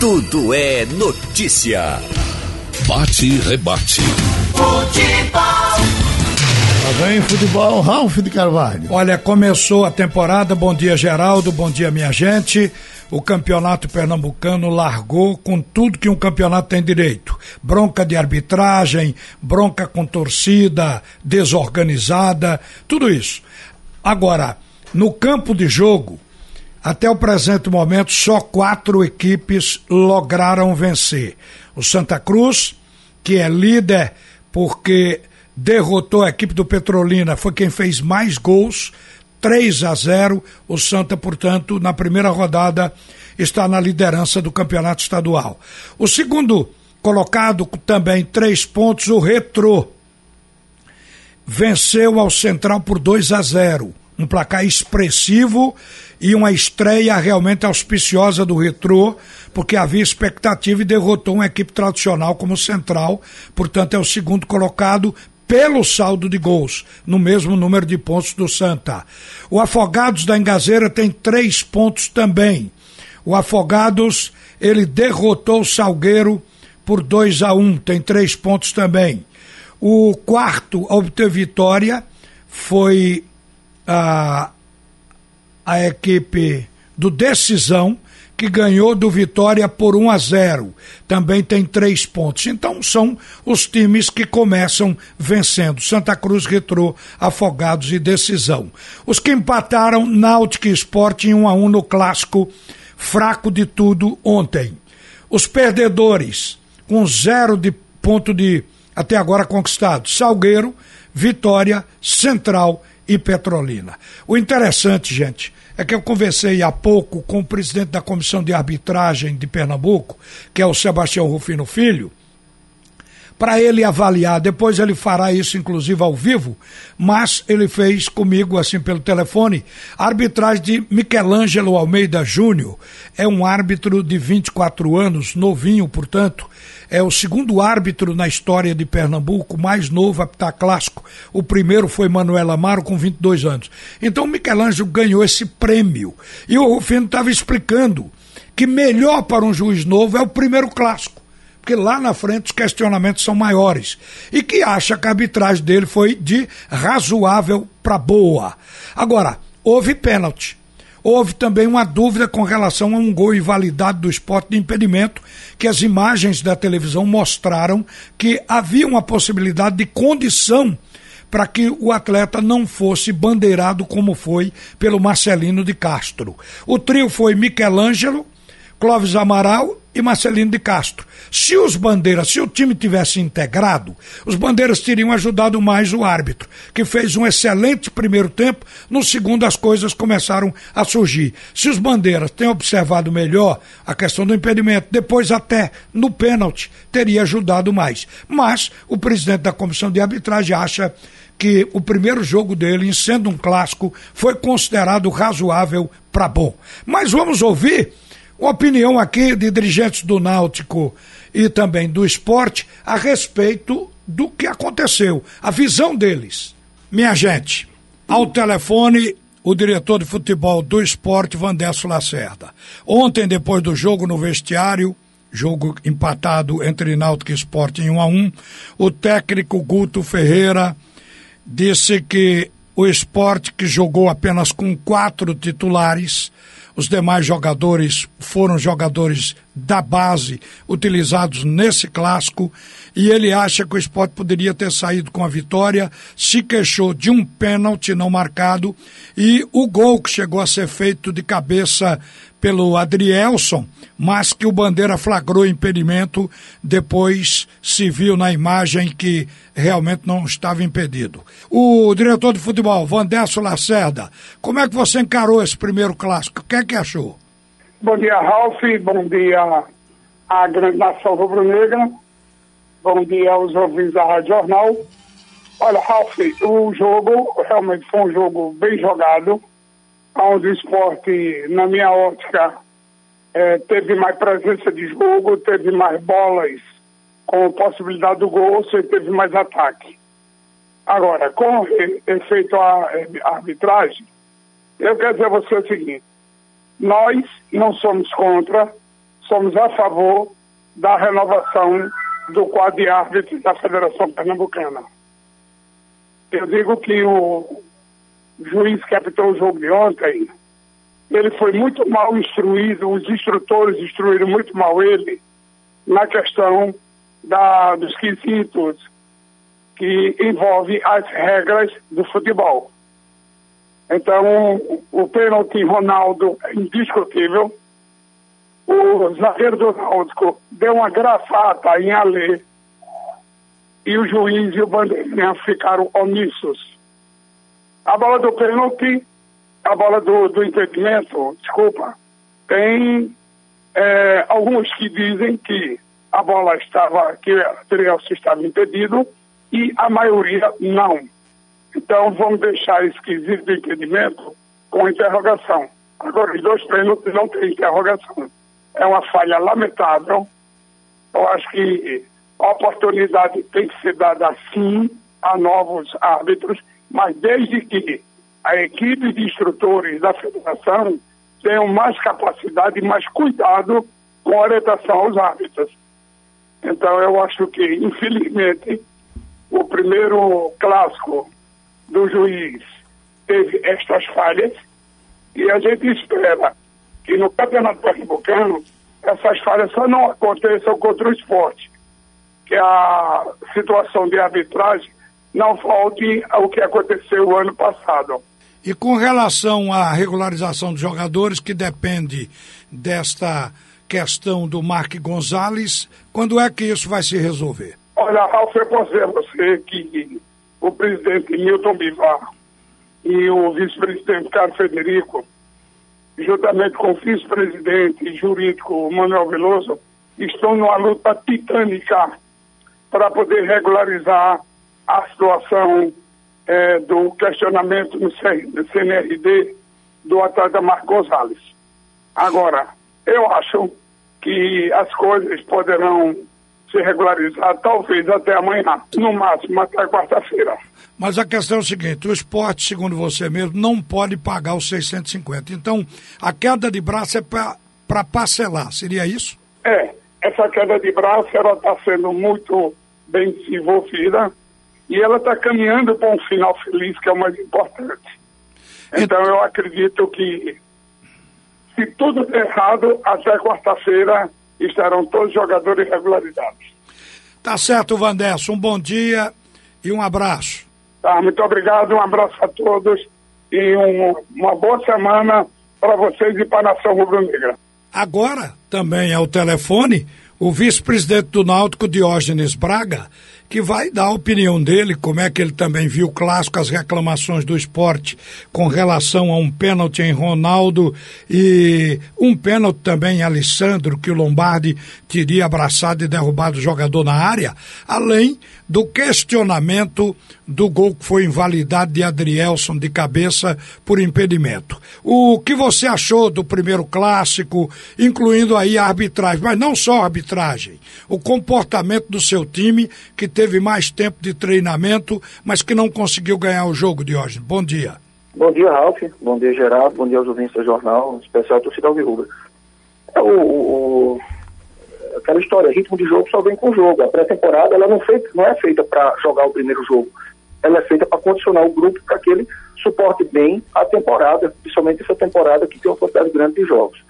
Tudo é notícia. Bate e rebate. Futebol. Lá vem futebol, Ralf de Carvalho. Olha, começou a temporada. Bom dia, Geraldo. Bom dia, minha gente. O campeonato pernambucano largou com tudo que um campeonato tem direito: bronca de arbitragem, bronca com torcida, desorganizada, tudo isso. Agora, no campo de jogo, até o presente momento, só quatro equipes lograram vencer. O Santa Cruz, que é líder porque derrotou a equipe do Petrolina, foi quem fez mais gols, 3 a 0. O Santa, portanto, na primeira rodada, está na liderança do campeonato estadual. O segundo colocado, também três pontos, o Retrô. Venceu ao Central por 2 a 0 um placar expressivo e uma estreia realmente auspiciosa do Retrô, porque havia expectativa e derrotou uma equipe tradicional como Central, portanto é o segundo colocado pelo saldo de gols, no mesmo número de pontos do Santa. O Afogados da Engazeira tem três pontos também. O Afogados, ele derrotou o Salgueiro por 2 a 1 um, tem três pontos também. O quarto a obter vitória foi a, a equipe do Decisão, que ganhou do Vitória por 1 a 0. Também tem três pontos. Então são os times que começam vencendo. Santa Cruz, Retrô, Afogados e Decisão. Os que empataram Náutica e Sport em 1 a 1 no clássico fraco de tudo ontem. Os perdedores com zero de ponto de até agora conquistado. Salgueiro, Vitória, Central e Petrolina. O interessante, gente, é que eu conversei há pouco com o presidente da Comissão de Arbitragem de Pernambuco, que é o Sebastião Rufino Filho, para ele avaliar. Depois ele fará isso, inclusive, ao vivo, mas ele fez comigo, assim, pelo telefone, a arbitragem de Michelangelo Almeida Júnior. É um árbitro de 24 anos, novinho, portanto. É o segundo árbitro na história de Pernambuco, mais novo apitar clássico. O primeiro foi Manuel Amaro, com 22 anos. Então, Michelangelo ganhou esse prêmio. E o Rufino estava explicando que melhor para um juiz novo é o primeiro clássico porque lá na frente os questionamentos são maiores. E que acha que a arbitragem dele foi de razoável para boa. Agora, houve pênalti. Houve também uma dúvida com relação a um gol invalidado do esporte de impedimento, que as imagens da televisão mostraram que havia uma possibilidade de condição para que o atleta não fosse bandeirado como foi pelo Marcelino de Castro. O trio foi Michelangelo, Clóvis Amaral e Marcelino de Castro. Se os bandeiras, se o time tivesse integrado, os bandeiras teriam ajudado mais o árbitro, que fez um excelente primeiro tempo, no segundo as coisas começaram a surgir. Se os bandeiras têm observado melhor a questão do impedimento, depois até no pênalti teria ajudado mais. Mas o presidente da comissão de arbitragem acha que o primeiro jogo dele, sendo um clássico, foi considerado razoável para bom. Mas vamos ouvir opinião aqui de dirigentes do Náutico e também do esporte a respeito do que aconteceu, a visão deles. Minha gente, ao telefone, o diretor de futebol do esporte, Vandesso Lacerda. Ontem, depois do jogo no vestiário, jogo empatado entre Náutico e Esporte em 1 a 1 o técnico Guto Ferreira disse que o esporte que jogou apenas com quatro titulares os demais jogadores foram jogadores da base utilizados nesse clássico e ele acha que o esporte poderia ter saído com a vitória, se queixou de um pênalti não marcado e o gol que chegou a ser feito de cabeça pelo Adrielson, mas que o Bandeira flagrou impedimento, depois se viu na imagem que realmente não estava impedido. O diretor de futebol, Vandesso Lacerda, como é que você encarou esse primeiro clássico? O que é que achou? Bom dia, Ralf. Bom dia à grande nação rubro-negra. Bom dia aos ouvintes da Rádio Jornal. Olha, Ralf, o jogo realmente foi um jogo bem jogado onde o esporte, na minha ótica, é, teve mais presença de jogo, teve mais bolas com possibilidade do gol, ou seja, teve mais ataque. Agora, com efeito a, arbitragem, eu quero dizer a você o seguinte: nós não somos contra, somos a favor da renovação do quadro de árbitros da Federação Pernambucana. Eu digo que o juiz que apitou o jogo de ontem, ele foi muito mal instruído, os instrutores instruíram muito mal ele na questão da, dos quesitos que envolve as regras do futebol. Então, o pênalti Ronaldo é indiscutível. O zagueiro do Náutico deu uma grafata em Alê e o juiz e o bandeirinha ficaram omissos. A bola do pênalti, a bola do, do impedimento, desculpa, tem é, alguns que dizem que a bola estava, que o estava impedido e a maioria não. Então vamos deixar esse quesito de impedimento com interrogação. Agora, os dois pênaltis não tem interrogação. É uma falha lamentável. Eu acho que a oportunidade tem que ser dada sim a novos árbitros, mas desde que a equipe de instrutores da federação tenham mais capacidade e mais cuidado com a orientação aos árbitros. Então eu acho que, infelizmente, o primeiro clássico do juiz teve estas falhas e a gente espera que no Campeonato Pernambucano essas falhas só não aconteçam contra o esporte, que a situação de arbitragem não volte ao que aconteceu o ano passado. E com relação à regularização dos jogadores, que depende desta questão do Mark Gonzalez, quando é que isso vai se resolver? Olha, Ralf, eu posso dizer a você que o presidente Milton Bivar e o vice-presidente Carlos Federico, juntamente com o vice-presidente jurídico Manuel Veloso, estão numa luta titânica para poder regularizar a situação é, do questionamento no CNRD do atleta Marco Gonzalez. Agora, eu acho que as coisas poderão se regularizar talvez até amanhã, no máximo até quarta-feira. Mas a questão é o seguinte: o esporte, segundo você mesmo, não pode pagar os 650. Então, a queda de braço é para parcelar, seria isso? É, essa queda de braço ela está sendo muito bem desenvolvida e ela está caminhando para um final feliz, que é o mais importante. Então, eu acredito que se tudo der errado, até quarta-feira estarão todos os jogadores regularizados. Tá certo, Vanderson. Um bom dia e um abraço. Tá, muito obrigado, um abraço a todos e um, uma boa semana para vocês e para a Nação Rubro-Negra. Agora, também ao telefone, o vice-presidente do Náutico, Diógenes Braga, que vai dar a opinião dele, como é que ele também viu o clássico, as reclamações do esporte com relação a um pênalti em Ronaldo e um pênalti também em Alessandro, que o Lombardi teria abraçado e derrubado o jogador na área, além do questionamento do gol que foi invalidado de Adrielson de cabeça por impedimento. O que você achou do primeiro clássico, incluindo aí a arbitragem, mas não só a arbitragem, o comportamento do seu time, que mais tempo de treinamento, mas que não conseguiu ganhar o jogo hoje. Bom dia. Bom dia, Ralf. Bom dia, Geraldo. Bom dia aos ouvintes do jornal, em especial torcida Alvirrubra. É, o, o, aquela história, ritmo de jogo só vem com o jogo. A pré-temporada ela não, feita, não é feita para jogar o primeiro jogo. Ela é feita para condicionar o grupo para que ele suporte bem a temporada, principalmente essa temporada que tem uma quantidade grande de jogos.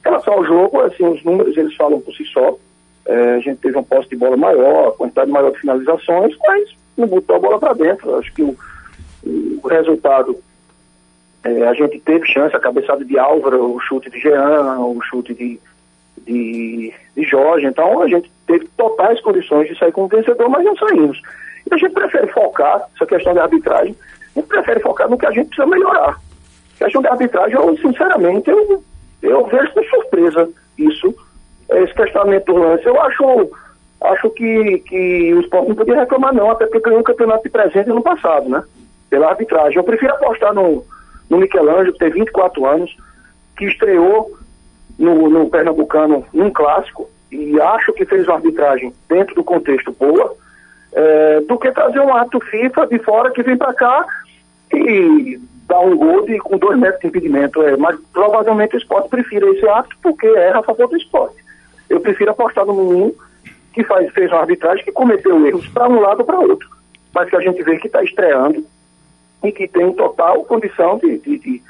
Em relação ao jogo, assim, os números eles falam por si só. É, a gente teve um posse de bola maior, quantidade maior de finalizações, mas não botou a bola para dentro. Acho que o, o resultado, é, a gente teve chance, a cabeçada de Álvaro, o chute de Jean, o chute de, de, de Jorge. Então a gente teve totais condições de sair como vencedor, mas não saímos. E a gente prefere focar, essa questão da arbitragem, a gente prefere focar no que a gente precisa melhorar. A questão da arbitragem, eu, sinceramente, eu, eu vejo com surpresa isso, esse questionamento do lance. Eu acho, acho que, que o esporte não podia reclamar, não, até porque ganhou um campeonato de presente no passado, né? Pela arbitragem. Eu prefiro apostar no, no Michelangelo, que tem 24 anos, que estreou no, no Pernambucano num clássico e acho que fez uma arbitragem dentro do contexto boa, é, do que trazer um ato FIFA de fora que vem para cá e dá um gol com dois metros de impedimento. É, mas provavelmente o esporte prefira esse ato porque erra a favor do esporte. Eu prefiro apostar no menino que faz, fez uma arbitragem que cometeu erros para um lado ou para outro, mas que a gente vê que está estreando e que tem total condição de, de, de,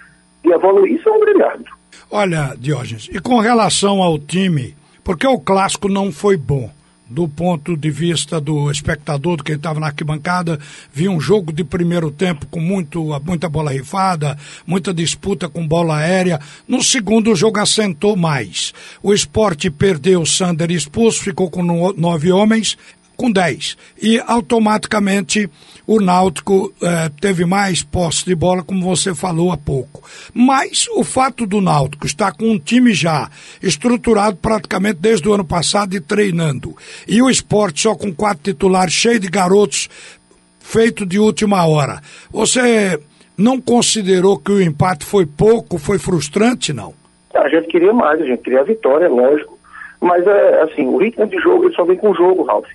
de evoluir um grande árbitro. Olha, Diógenes, e com relação ao time, porque o clássico não foi bom do ponto de vista do espectador, do que estava na arquibancada, via um jogo de primeiro tempo com muito, muita bola rifada, muita disputa com bola aérea. No segundo, o jogo assentou mais. O esporte perdeu o Sander expulso, ficou com nove homens com 10. E automaticamente o Náutico eh, teve mais posse de bola, como você falou há pouco. Mas o fato do Náutico estar com um time já estruturado praticamente desde o ano passado e treinando, e o esporte só com quatro titulares, cheio de garotos, feito de última hora. Você não considerou que o empate foi pouco, foi frustrante, não? A gente queria mais, a gente queria a vitória, lógico. Mas é assim, o ritmo de jogo ele só vem com o jogo, Ralf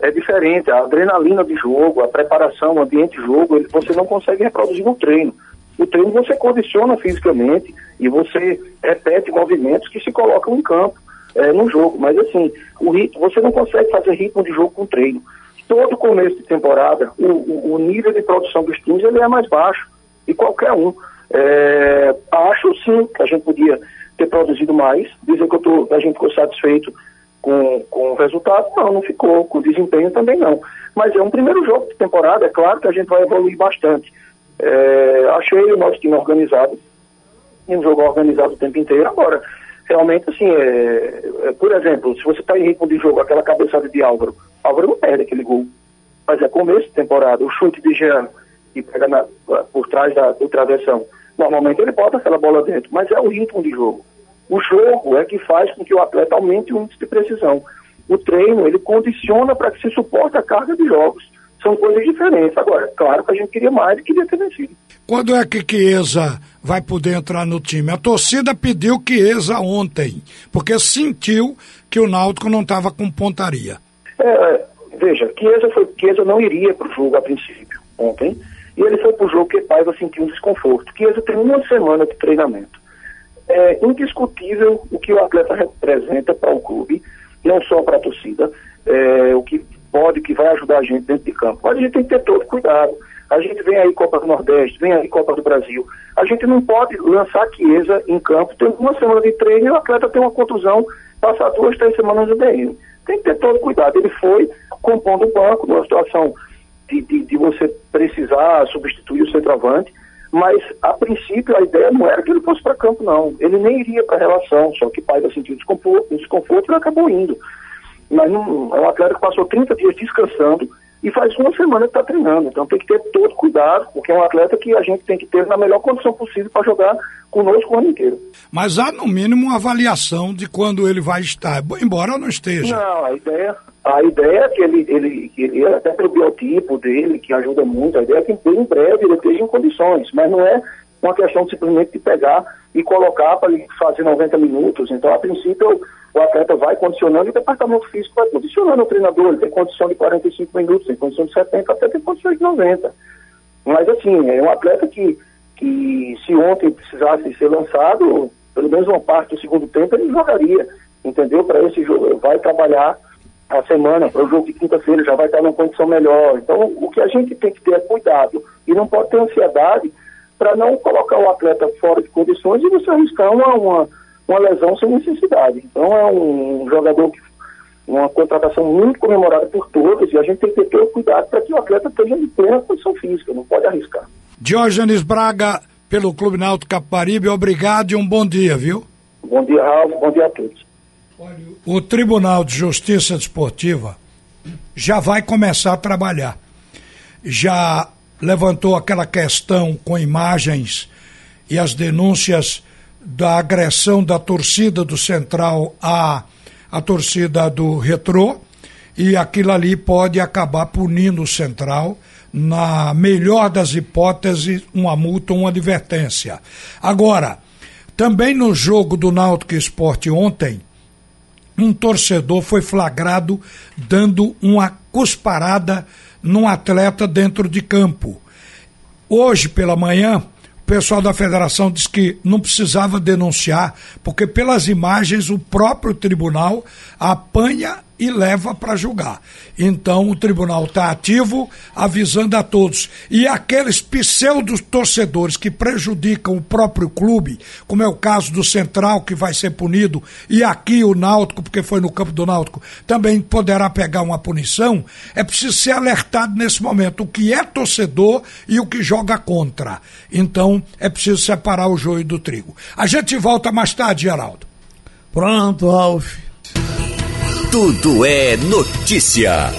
é diferente. A adrenalina de jogo, a preparação, o ambiente de jogo, você não consegue reproduzir no treino. O treino você condiciona fisicamente e você repete movimentos que se colocam em campo é, no jogo. Mas assim, o ritmo, você não consegue fazer ritmo de jogo com treino. Todo começo de temporada, o, o, o nível de produção dos times ele é mais baixo. E qualquer um. É, acho sim que a gente podia ter produzido mais. Dizer que eu tô, a gente ficou satisfeito com, com o resultado, não, não ficou. Com o desempenho também não. Mas é um primeiro jogo de temporada, é claro que a gente vai evoluir bastante. É, achei o nosso time organizado, e um jogo organizado o tempo inteiro. Agora, realmente, assim, é, é, por exemplo, se você está em ritmo de jogo, aquela cabeçada de Álvaro, Álvaro não perde aquele gol. Mas é começo de temporada, o chute de Jean, que pega na, por trás da, do travessão, normalmente ele bota aquela bola dentro, mas é o ritmo de jogo. O jogo é que faz com que o atleta aumente o índice de precisão. O treino, ele condiciona para que se suporte a carga de jogos. São coisas diferentes. Agora, claro que a gente queria mais e queria ter vencido. Quando é que Chiesa vai poder entrar no time? A torcida pediu Chiesa ontem, porque sentiu que o Náutico não estava com pontaria. É, veja, Chiesa, foi, Chiesa não iria para o jogo a princípio, ontem, e ele foi para o jogo que Paiva sentiu um desconforto. Chiesa tem uma semana de treinamento é indiscutível o que o atleta representa para o clube, não só para a torcida, é, o que pode, que vai ajudar a gente dentro de campo. Mas a gente tem que ter todo cuidado. A gente vem aí Copa do Nordeste, vem aí Copa do Brasil. A gente não pode lançar Chiesa em campo, tem uma semana de treino e o atleta tem uma contusão, passar duas, três semanas no DM. Tem que ter todo cuidado. Ele foi compondo o banco numa situação de, de, de você precisar substituir o centroavante mas a princípio a ideia não era que ele fosse para campo, não. Ele nem iria para a relação, só que Paiva sentiu desconforto, desconforto e acabou indo. Mas não, é um atleta que passou 30 dias descansando e faz uma semana que está treinando. Então tem que ter todo cuidado, porque é um atleta que a gente tem que ter na melhor condição possível para jogar conosco o ano inteiro. Mas há no mínimo uma avaliação de quando ele vai estar, embora não esteja. Não, a ideia, a ideia é que ele, ele, ele até pelo biotipo dele, que ajuda muito, a ideia é que em breve ele esteja em condições, mas não é uma questão simplesmente de pegar e colocar para ele fazer 90 minutos. Então, a princípio, o atleta vai condicionando e o departamento físico vai condicionando o treinador. Ele tem condição de 45 minutos, tem condição de 70, até tem condição de 90. Mas, assim, é um atleta que, que se ontem precisasse ser lançado, pelo menos uma parte do segundo tempo, ele jogaria, entendeu? Para esse jogo, vai trabalhar a semana, para o jogo de quinta-feira, já vai estar numa condição melhor. Então, o que a gente tem que ter é cuidado e não pode ter ansiedade para não colocar o atleta fora de condições e você arriscar uma, uma, uma lesão sem necessidade. Então, é um, jogador que uma contratação muito comemorada por todos e a gente tem que ter todo cuidado para que o atleta esteja em plena condição física, não pode arriscar. Diógenes Braga, pelo Clube Náutico Caparibe, obrigado e um bom dia, viu? Bom dia, Ralf, bom dia a todos. O Tribunal de Justiça Desportiva já vai começar a trabalhar. Já levantou aquela questão com imagens e as denúncias da agressão da torcida do Central à, à torcida do Retrô, e aquilo ali pode acabar punindo o Central, na melhor das hipóteses, uma multa uma advertência. Agora, também no jogo do Náutico Esporte ontem, um torcedor foi flagrado dando uma cusparada num atleta dentro de campo. Hoje pela manhã, pessoal da federação disse que não precisava denunciar, porque pelas imagens o próprio tribunal apanha e leva para julgar. Então o tribunal está ativo, avisando a todos. E aqueles pseudos torcedores que prejudicam o próprio clube, como é o caso do Central, que vai ser punido, e aqui o Náutico, porque foi no campo do Náutico, também poderá pegar uma punição, é preciso ser alertado nesse momento o que é torcedor e o que joga contra. Então é preciso separar o joio do trigo. A gente volta mais tarde, Geraldo. Pronto, Ralf. Tudo é notícia.